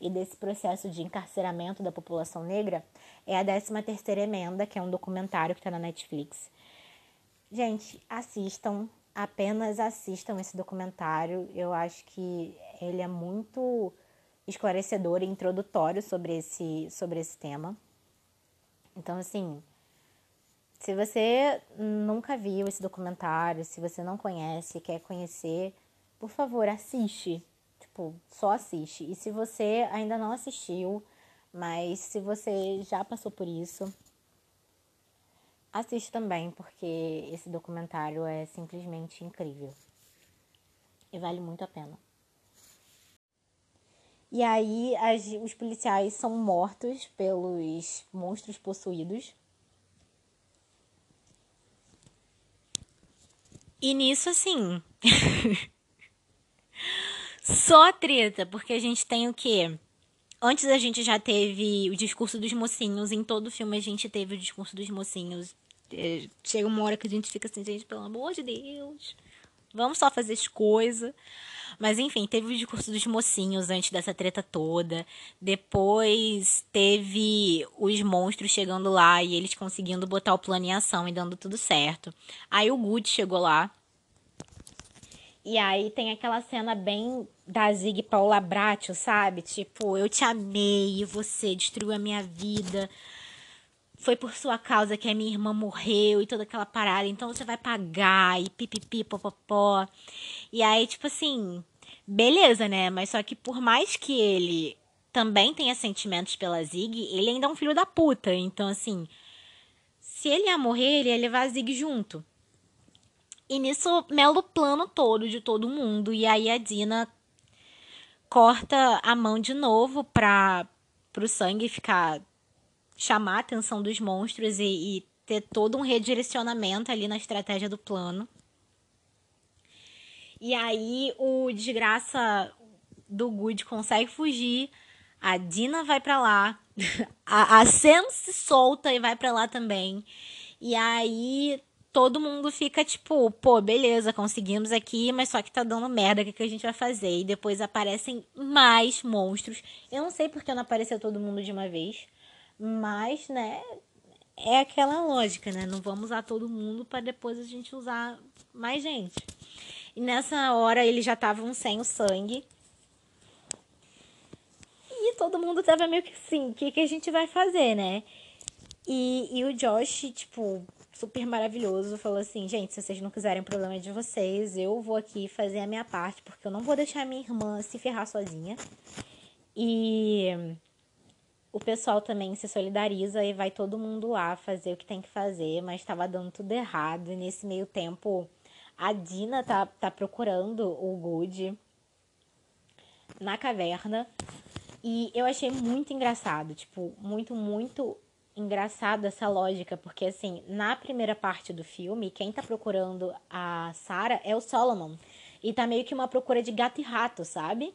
e desse processo de encarceramento da população negra, é a 13ª Emenda, que é um documentário que está na Netflix. Gente, assistam, apenas assistam esse documentário. Eu acho que ele é muito esclarecedor e introdutório sobre esse, sobre esse tema. Então, assim, se você nunca viu esse documentário, se você não conhece, quer conhecer, por favor, assiste. Tipo, só assiste. E se você ainda não assistiu, mas se você já passou por isso, assiste também, porque esse documentário é simplesmente incrível. E vale muito a pena. E aí, as, os policiais são mortos pelos monstros possuídos. E nisso, assim. Só treta, porque a gente tem o quê? Antes a gente já teve o discurso dos mocinhos, em todo filme a gente teve o discurso dos mocinhos. É, chega uma hora que a gente fica assim, gente, pelo amor de Deus, vamos só fazer as coisas. Mas enfim, teve o discurso dos mocinhos antes dessa treta toda. Depois teve os monstros chegando lá e eles conseguindo botar o plano em ação e dando tudo certo. Aí o Good chegou lá. E aí tem aquela cena bem da Zig Paula Bratio, sabe? Tipo, eu te amei, você destruiu a minha vida foi por sua causa que a minha irmã morreu e toda aquela parada, então você vai pagar e pipipi, popopó. E aí, tipo assim, beleza, né? Mas só que por mais que ele também tenha sentimentos pela Zig, ele ainda é um filho da puta. Então, assim, se ele ia morrer, ele ia levar a Zig junto. E nisso, melo o plano todo de todo mundo. E aí a Dina corta a mão de novo pra, pro sangue ficar chamar a atenção dos monstros e, e ter todo um redirecionamento ali na estratégia do plano. E aí o desgraça do Good consegue fugir, a Dina vai para lá, a, a Sam se solta e vai para lá também. E aí todo mundo fica tipo, pô, beleza, conseguimos aqui, mas só que tá dando merda, o que, que a gente vai fazer? E depois aparecem mais monstros. Eu não sei porque não apareceu todo mundo de uma vez. Mas, né, é aquela lógica, né? Não vamos usar todo mundo para depois a gente usar mais gente. E nessa hora eles já estavam sem o sangue. E todo mundo tava meio que assim, o que, que a gente vai fazer, né? E, e o Josh, tipo, super maravilhoso, falou assim: gente, se vocês não quiserem problema de vocês, eu vou aqui fazer a minha parte, porque eu não vou deixar minha irmã se ferrar sozinha. E o pessoal também se solidariza e vai todo mundo lá fazer o que tem que fazer, mas estava dando tudo errado. E nesse meio tempo, a Dina tá, tá procurando o Good na caverna. E eu achei muito engraçado, tipo, muito, muito engraçado essa lógica, porque assim, na primeira parte do filme, quem tá procurando a Sarah é o Solomon. E tá meio que uma procura de gato e rato, sabe?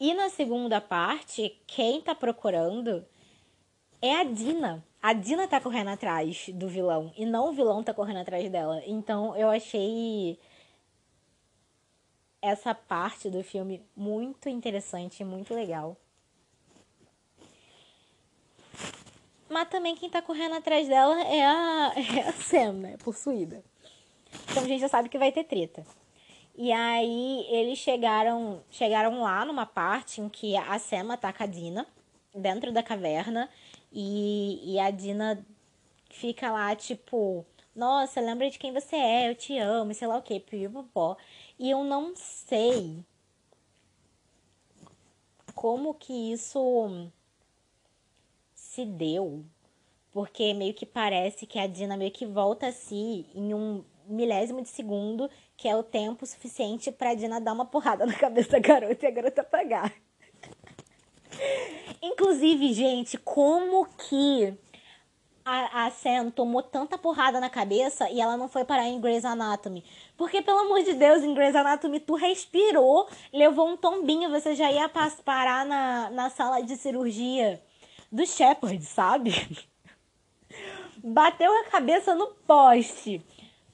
E na segunda parte, quem tá procurando é a Dina. A Dina tá correndo atrás do vilão e não o vilão tá correndo atrás dela. Então eu achei essa parte do filme muito interessante, muito legal. Mas também quem tá correndo atrás dela é a, é a Sam, né? Possuída. Então a gente já sabe que vai ter treta. E aí eles chegaram, chegaram lá numa parte em que a Sema ataca a Dina dentro da caverna e, e a Dina fica lá, tipo, nossa, lembra de quem você é, eu te amo, sei lá o que, pipopó. E eu não sei como que isso se deu. porque meio que parece que a Dina meio que volta a si em um milésimo de segundo, que é o tempo suficiente pra Dina dar uma porrada na cabeça da garota e a garota apagar. Inclusive, gente, como que a, a Sam tomou tanta porrada na cabeça e ela não foi parar em Grey's Anatomy? Porque, pelo amor de Deus, em Grey's Anatomy tu respirou, levou um tombinho, você já ia parar na, na sala de cirurgia do Shepard, sabe? Bateu a cabeça no poste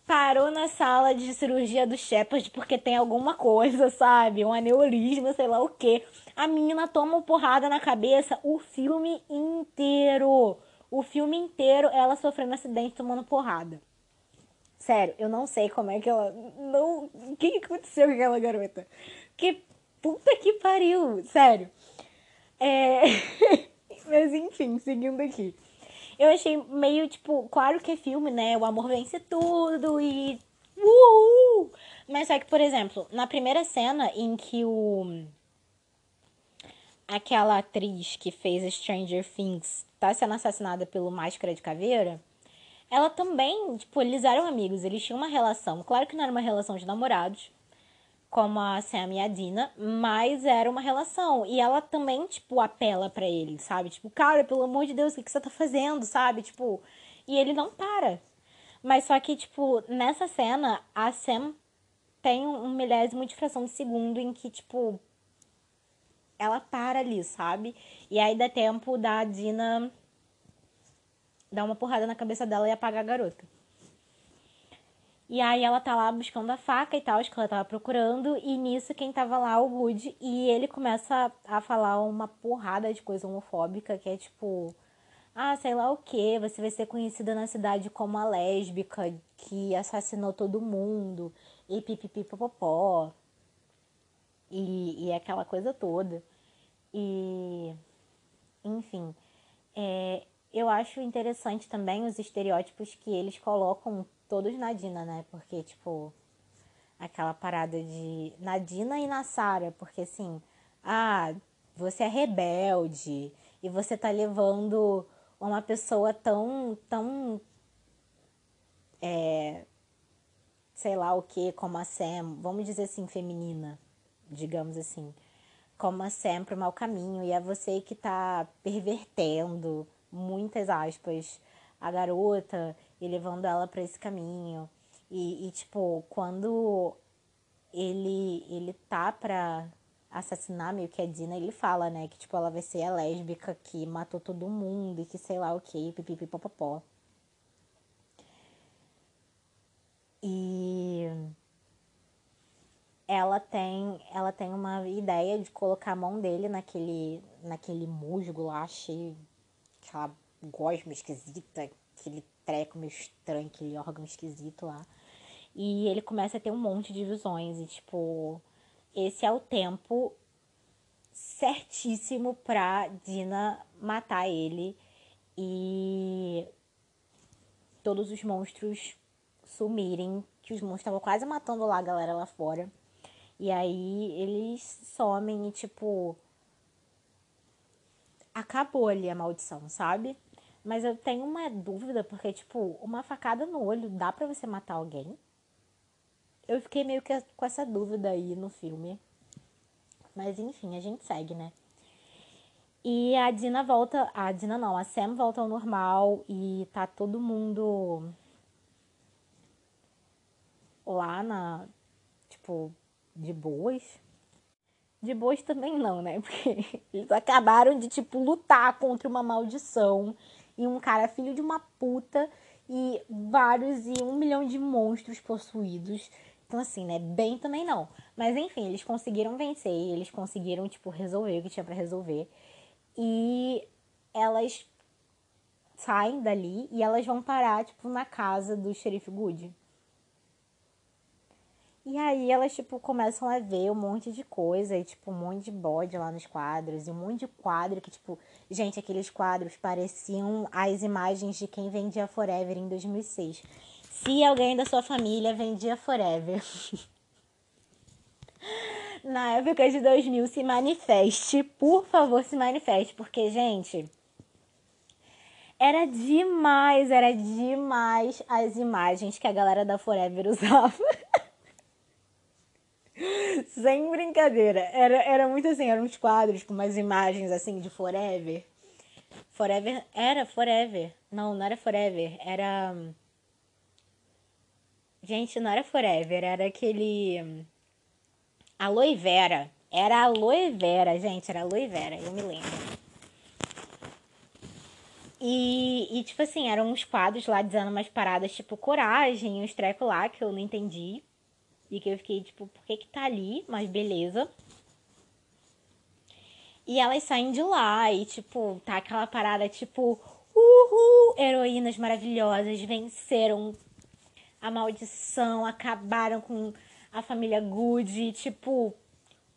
parou na sala de cirurgia do Shepard porque tem alguma coisa, sabe? Um aneurisma, sei lá o que. A menina toma uma porrada na cabeça o filme inteiro. O filme inteiro ela sofrendo um acidente tomando porrada. Sério, eu não sei como é que ela. Não. O que aconteceu com aquela garota? Que puta que pariu! Sério. É. Mas enfim, seguindo aqui. Eu achei meio, tipo, claro que é filme, né? O amor vence tudo e. Uhul! Mas só que, por exemplo, na primeira cena em que o. Aquela atriz que fez Stranger Things tá sendo assassinada pelo Máscara de Caveira, ela também, tipo, eles eram amigos, eles tinham uma relação. Claro que não era uma relação de namorados, como a Sam e a Dina, mas era uma relação. E ela também, tipo, apela para ele, sabe? Tipo, cara, pelo amor de Deus, o que, que você tá fazendo, sabe? Tipo, e ele não para. Mas só que, tipo, nessa cena, a Sam tem um milésimo de fração de segundo em que, tipo, ela para ali, sabe? E aí dá tempo da Dina dar uma porrada na cabeça dela e apagar a garota. E aí ela tá lá buscando a faca e tal, acho que ela tava procurando, e nisso quem tava lá, o Woody, e ele começa a falar uma porrada de coisa homofóbica, que é tipo, ah, sei lá o que, você vai ser conhecida na cidade como a lésbica que assassinou todo mundo, e pipipipopopó, e, e aquela coisa toda. E, enfim, é, eu acho interessante também os estereótipos que eles colocam todos na Dina, né? Porque, tipo, aquela parada de Nadina e na Sara, porque assim, ah, você é rebelde e você tá levando uma pessoa tão, tão, é, sei lá o que, como a Sam, vamos dizer assim, feminina, digamos assim, como a Sam pro mau caminho e é você que tá pervertendo, muitas aspas, a garota e levando ela para esse caminho. E, e, tipo, quando ele, ele tá pra assassinar meio que a Dina, ele fala, né, que tipo, ela vai ser a lésbica que matou todo mundo e que sei lá o que, pipipipopopó. E ela tem, ela tem uma ideia de colocar a mão dele naquele, naquele musgo lá, cheio, aquela gosma esquisita, aquele treco meio estranho, aquele órgão esquisito lá. E ele começa a ter um monte de visões e, tipo, esse é o tempo certíssimo pra Dina matar ele e todos os monstros sumirem, que os monstros estavam quase matando lá a galera lá fora. E aí eles somem e, tipo, acabou ali a maldição, sabe? Mas eu tenho uma dúvida, porque, tipo, uma facada no olho dá pra você matar alguém? Eu fiquei meio que com essa dúvida aí no filme. Mas enfim, a gente segue, né? E a Dina volta. A Dina não, a Sam volta ao normal e tá todo mundo lá na. Tipo, de boas. De boas também não, né? Porque eles acabaram de, tipo, lutar contra uma maldição e um cara filho de uma puta e vários e um milhão de monstros possuídos. Então, assim, né? Bem também não. Mas enfim, eles conseguiram vencer, eles conseguiram, tipo, resolver o que tinha para resolver. E elas saem dali e elas vão parar, tipo, na casa do xerife Good. E aí elas, tipo, começam a ver um monte de coisa, e, tipo, um monte de bode lá nos quadros, e um monte de quadro que, tipo, gente, aqueles quadros pareciam as imagens de quem vendia Forever em 2006. Se alguém da sua família vendia Forever. Na época de 2000, se manifeste, por favor, se manifeste, porque, gente, Era demais, era demais as imagens que a galera da Forever usava. Sem brincadeira. Era, era muito assim, eram uns quadros com umas imagens assim de Forever. Forever. Era Forever. Não, não era Forever. Era. Gente, não era Forever, era aquele. Aloe Vera. Era aloe vera, gente, era aloe vera, eu me lembro. E, e, tipo assim, eram uns quadros lá dizendo umas paradas tipo coragem, uns trecos lá que eu não entendi. E que eu fiquei tipo, por que que tá ali? Mas beleza. E elas saem de lá e, tipo, tá aquela parada tipo, uhul, heroínas maravilhosas venceram a maldição, acabaram com a família Good, tipo,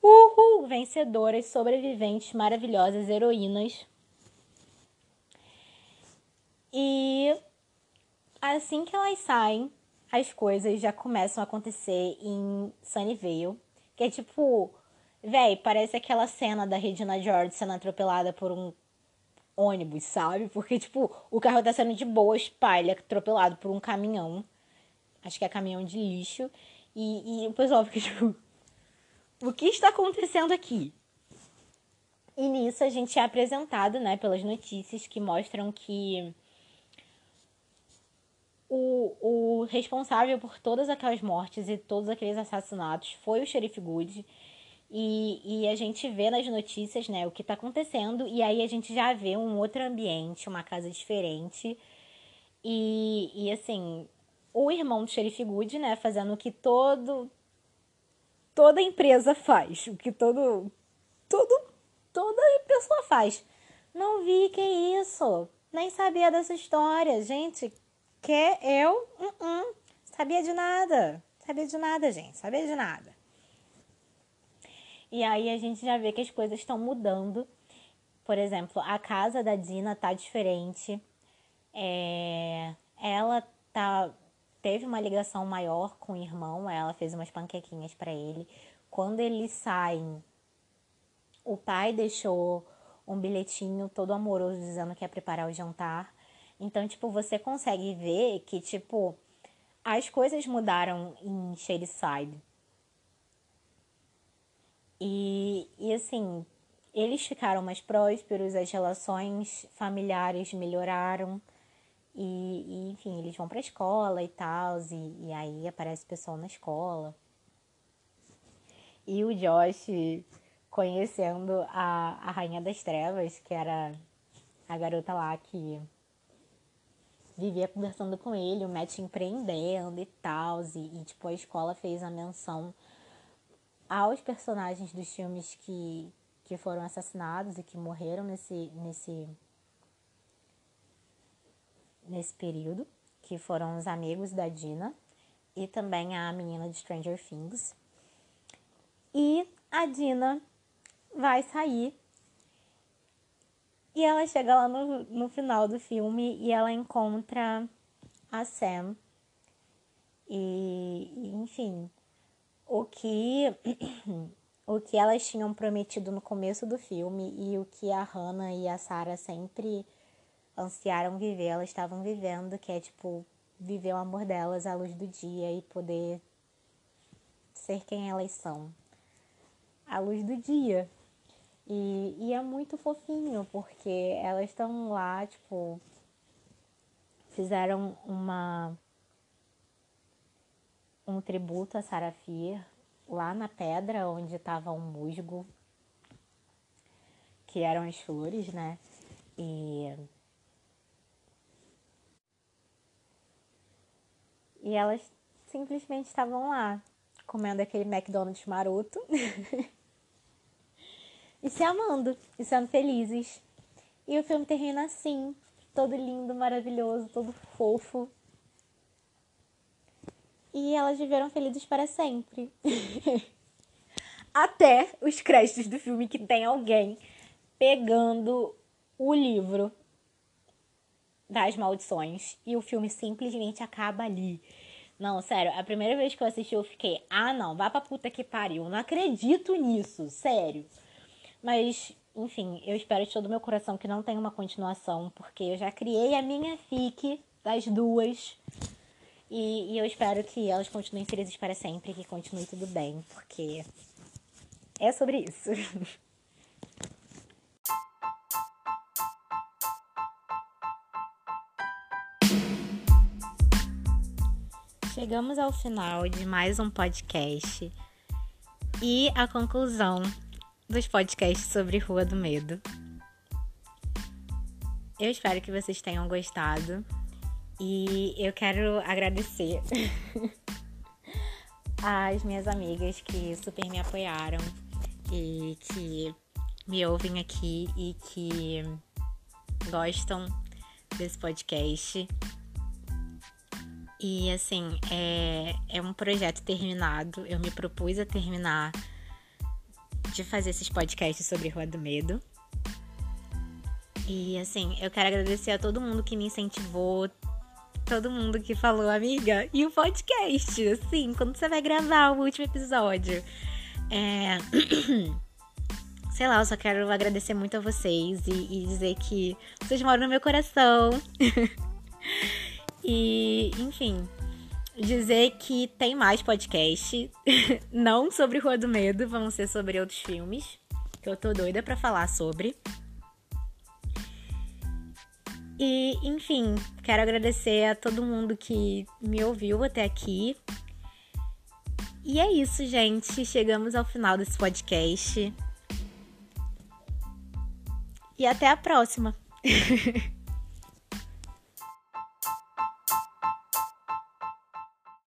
Uhul! Vencedoras, sobreviventes, maravilhosas, heroínas. E assim que elas saem, as coisas já começam a acontecer em Sunnyvale. Que é tipo, véi, parece aquela cena da Regina George sendo atropelada por um ônibus, sabe? Porque, tipo, o carro tá sendo de boa, é atropelado por um caminhão. Acho que é caminhão de lixo. E, e o pessoal fica, tipo, o que está acontecendo aqui? E nisso a gente é apresentado, né, pelas notícias que mostram que o, o responsável por todas aquelas mortes e todos aqueles assassinatos foi o xerife Good. E, e a gente vê nas notícias, né, o que está acontecendo. E aí a gente já vê um outro ambiente, uma casa diferente. E, e assim, o irmão do xerife Good, né, fazendo o que todo toda empresa faz, o que todo, todo, toda pessoa faz. Não vi que isso, nem sabia dessa história, gente. Que eu, uh -uh, sabia de nada, sabia de nada, gente, sabia de nada. E aí a gente já vê que as coisas estão mudando. Por exemplo, a casa da Dina tá diferente. É, ela tá teve uma ligação maior com o irmão, ela fez umas panquequinhas para ele. Quando eles saem, o pai deixou um bilhetinho todo amoroso dizendo que ia preparar o jantar. Então, tipo, você consegue ver que, tipo, as coisas mudaram em Shadyside. E, e assim, eles ficaram mais prósperos, as relações familiares melhoraram. E, e enfim, eles vão pra escola e tal, e, e aí aparece o pessoal na escola. E o Josh conhecendo a, a Rainha das Trevas, que era a garota lá que vivia conversando com ele, o Matt empreendendo e tal, e, e tipo, a escola fez a menção aos personagens dos filmes que, que foram assassinados e que morreram nesse, nesse nesse período, que foram os amigos da Dina e também a menina de Stranger Things. E a Dina vai sair e ela chega lá no, no final do filme e ela encontra a Sam. E, enfim, o que o que elas tinham prometido no começo do filme e o que a Hannah e a Sarah sempre ansiaram viver, elas estavam vivendo, que é tipo viver o amor delas à luz do dia e poder ser quem elas são à luz do dia. E, e é muito fofinho, porque elas estão lá, tipo, fizeram uma um tributo a Sarafir lá na pedra onde estava um musgo, que eram as flores, né? E E elas simplesmente estavam lá, comendo aquele McDonald's maroto. e se amando, e sendo felizes. E o filme termina assim, todo lindo, maravilhoso, todo fofo. E elas viveram felizes para sempre. Até os créditos do filme que tem alguém pegando o livro das maldições e o filme simplesmente acaba ali. Não, sério, a primeira vez que eu assisti eu fiquei, ah não, vá pra puta que pariu, não acredito nisso, sério. Mas, enfim, eu espero de todo meu coração que não tenha uma continuação, porque eu já criei a minha fic das duas. E, e eu espero que elas continuem felizes para sempre, que continue tudo bem, porque é sobre isso. Chegamos ao final de mais um podcast e a conclusão dos podcasts sobre Rua do Medo. Eu espero que vocês tenham gostado e eu quero agradecer às minhas amigas que super me apoiaram e que me ouvem aqui e que gostam desse podcast. E assim, é, é um projeto terminado. Eu me propus a terminar de fazer esses podcasts sobre Rua do Medo. E assim, eu quero agradecer a todo mundo que me incentivou, todo mundo que falou, amiga, e o podcast, assim, quando você vai gravar o último episódio. É. Sei lá, eu só quero agradecer muito a vocês e, e dizer que vocês moram no meu coração. E, enfim, dizer que tem mais podcast, não sobre Rua do Medo, vão ser sobre outros filmes, que eu tô doida para falar sobre. E, enfim, quero agradecer a todo mundo que me ouviu até aqui. E é isso, gente. Chegamos ao final desse podcast. E até a próxima.